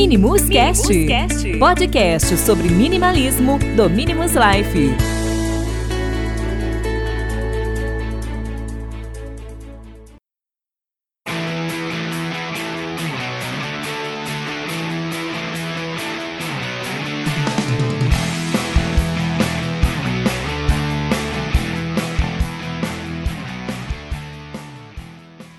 Minimus Cast, podcast sobre minimalismo do Minimus Life.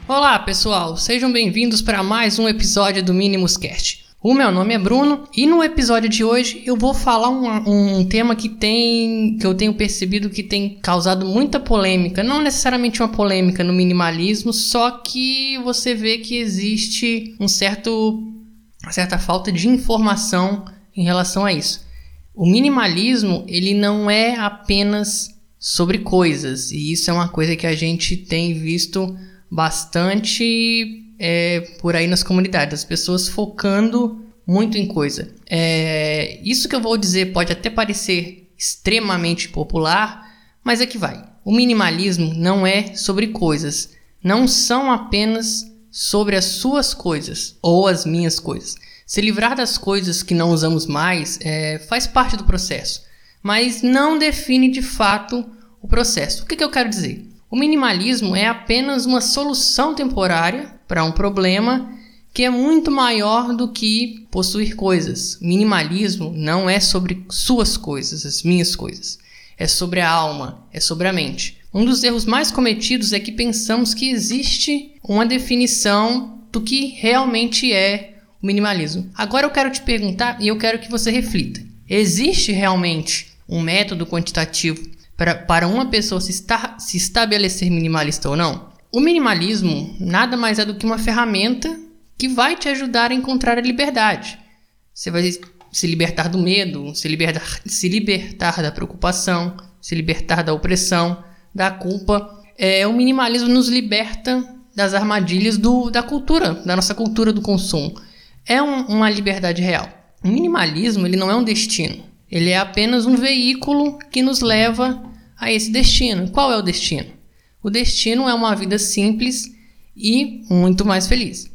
Olá, pessoal, sejam bem-vindos para mais um episódio do Minimus Cast. O meu nome é Bruno e no episódio de hoje eu vou falar um, um, tema que tem que eu tenho percebido que tem causado muita polêmica, não necessariamente uma polêmica no minimalismo, só que você vê que existe um certo uma certa falta de informação em relação a isso. O minimalismo ele não é apenas sobre coisas e isso é uma coisa que a gente tem visto bastante é, por aí nas comunidades, as pessoas focando muito em coisa. É, isso que eu vou dizer pode até parecer extremamente popular, mas é que vai. O minimalismo não é sobre coisas, não são apenas sobre as suas coisas ou as minhas coisas. Se livrar das coisas que não usamos mais é, faz parte do processo, mas não define de fato o processo. O que, que eu quero dizer? O minimalismo é apenas uma solução temporária para um problema que é muito maior do que possuir coisas. Minimalismo não é sobre suas coisas, as minhas coisas. É sobre a alma, é sobre a mente. Um dos erros mais cometidos é que pensamos que existe uma definição do que realmente é o minimalismo. Agora eu quero te perguntar e eu quero que você reflita: existe realmente um método quantitativo para, para uma pessoa se, estar, se estabelecer minimalista ou não? O minimalismo nada mais é do que uma ferramenta que vai te ajudar a encontrar a liberdade. Você vai se libertar do medo, se libertar, se libertar da preocupação, se libertar da opressão, da culpa. É, o minimalismo nos liberta das armadilhas do, da cultura, da nossa cultura do consumo. É um, uma liberdade real. O minimalismo ele não é um destino. Ele é apenas um veículo que nos leva a esse destino. Qual é o destino? O destino é uma vida simples e muito mais feliz.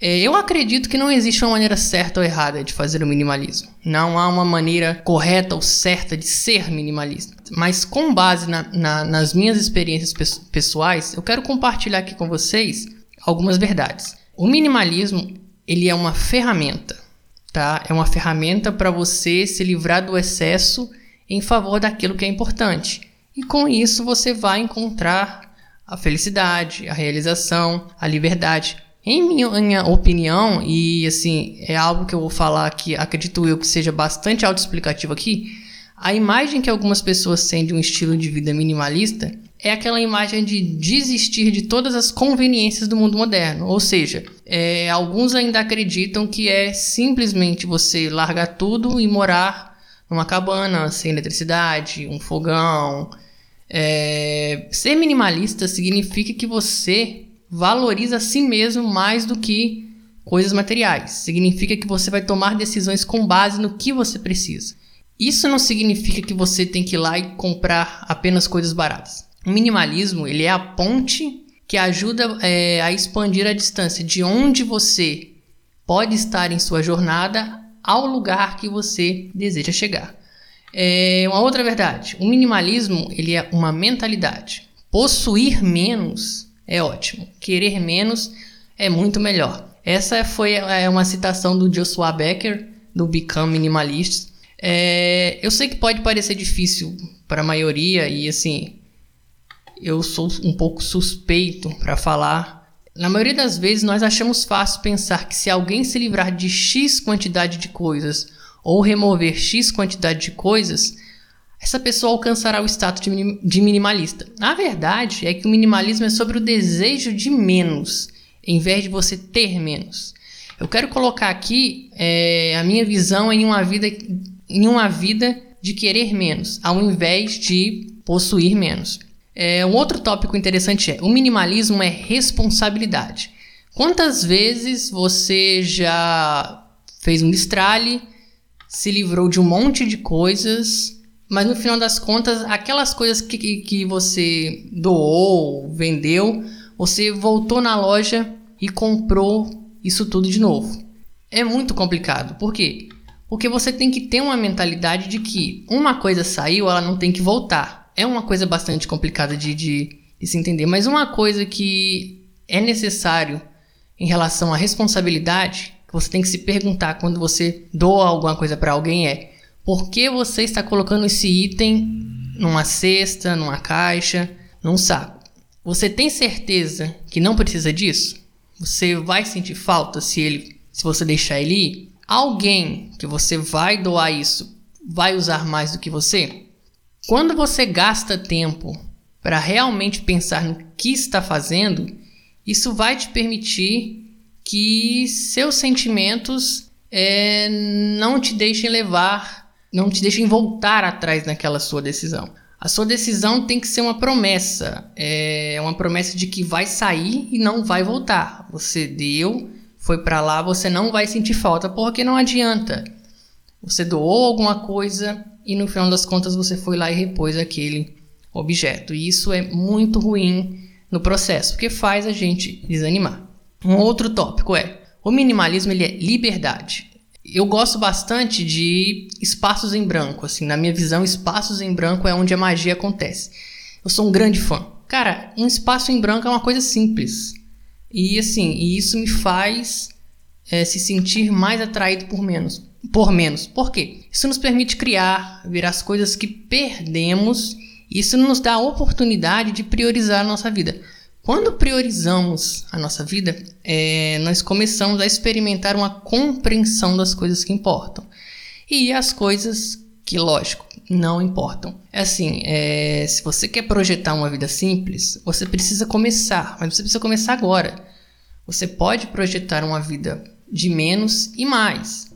É, eu acredito que não existe uma maneira certa ou errada de fazer o minimalismo. Não há uma maneira correta ou certa de ser minimalista. Mas com base na, na, nas minhas experiências pessoais, eu quero compartilhar aqui com vocês algumas verdades. O minimalismo ele é uma ferramenta, tá? É uma ferramenta para você se livrar do excesso em favor daquilo que é importante. E com isso você vai encontrar a felicidade, a realização, a liberdade. Em minha opinião, e assim, é algo que eu vou falar que acredito eu que seja bastante autoexplicativo aqui, a imagem que algumas pessoas têm de um estilo de vida minimalista é aquela imagem de desistir de todas as conveniências do mundo moderno. Ou seja, é, alguns ainda acreditam que é simplesmente você largar tudo e morar numa cabana sem eletricidade, um fogão, é, ser minimalista significa que você valoriza a si mesmo mais do que coisas materiais. Significa que você vai tomar decisões com base no que você precisa. Isso não significa que você tem que ir lá e comprar apenas coisas baratas. O minimalismo ele é a ponte que ajuda é, a expandir a distância de onde você pode estar em sua jornada ao lugar que você deseja chegar. É uma outra verdade. O minimalismo ele é uma mentalidade. Possuir menos é ótimo. Querer menos é muito melhor. Essa foi é, uma citação do Joshua Becker do Become Minimalist. É, eu sei que pode parecer difícil para a maioria e assim eu sou um pouco suspeito para falar. Na maioria das vezes nós achamos fácil pensar que se alguém se livrar de X quantidade de coisas ou remover X quantidade de coisas, essa pessoa alcançará o status de minimalista. A verdade é que o minimalismo é sobre o desejo de menos, em vez de você ter menos. Eu quero colocar aqui é, a minha visão em uma vida em uma vida de querer menos, ao invés de possuir menos. É, um outro tópico interessante é o minimalismo é responsabilidade. Quantas vezes você já fez um destralhe se livrou de um monte de coisas, mas no final das contas, aquelas coisas que, que, que você doou, vendeu, você voltou na loja e comprou isso tudo de novo. é muito complicado. Por quê? Porque você tem que ter uma mentalidade de que uma coisa saiu, ela não tem que voltar. É uma coisa bastante complicada de, de, de se entender. Mas uma coisa que é necessário em relação à responsabilidade, que você tem que se perguntar quando você doa alguma coisa para alguém é: por que você está colocando esse item numa cesta, numa caixa, num saco? Você tem certeza que não precisa disso? Você vai sentir falta se ele se você deixar ele ir? Alguém que você vai doar isso vai usar mais do que você? Quando você gasta tempo para realmente pensar no que está fazendo, isso vai te permitir que seus sentimentos é, não te deixem levar, não te deixem voltar atrás naquela sua decisão. A sua decisão tem que ser uma promessa, é uma promessa de que vai sair e não vai voltar. Você deu, foi para lá, você não vai sentir falta, porque não adianta. Você doou alguma coisa e no final das contas você foi lá e repôs aquele objeto. E isso é muito ruim no processo, porque faz a gente desanimar. Um outro tópico é: o minimalismo ele é liberdade. Eu gosto bastante de espaços em branco, assim, na minha visão, espaços em branco é onde a magia acontece. Eu sou um grande fã. Cara, um espaço em branco é uma coisa simples. E assim, e isso me faz é, se sentir mais atraído por menos. Por menos. Por quê? Isso nos permite criar, ver as coisas que perdemos. Isso nos dá a oportunidade de priorizar a nossa vida. Quando priorizamos a nossa vida, é, nós começamos a experimentar uma compreensão das coisas que importam. E as coisas que, lógico, não importam. É assim, é, se você quer projetar uma vida simples, você precisa começar, mas você precisa começar agora. Você pode projetar uma vida de menos e mais.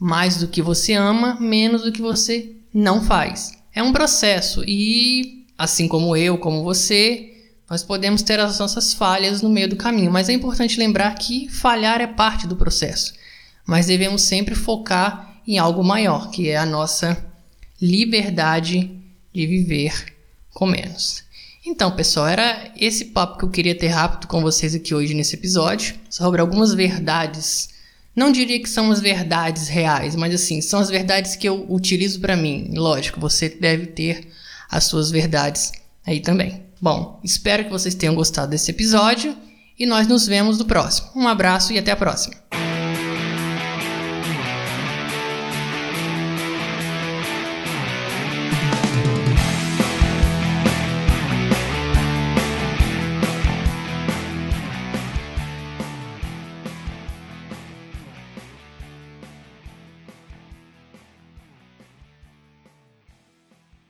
Mais do que você ama, menos do que você não faz. É um processo e, assim como eu, como você, nós podemos ter as nossas falhas no meio do caminho, mas é importante lembrar que falhar é parte do processo. Mas devemos sempre focar em algo maior, que é a nossa liberdade de viver com menos. Então, pessoal, era esse papo que eu queria ter rápido com vocês aqui hoje nesse episódio, sobre algumas verdades. Não diria que são as verdades reais, mas assim, são as verdades que eu utilizo para mim. Lógico, você deve ter as suas verdades aí também. Bom, espero que vocês tenham gostado desse episódio e nós nos vemos no próximo. Um abraço e até a próxima.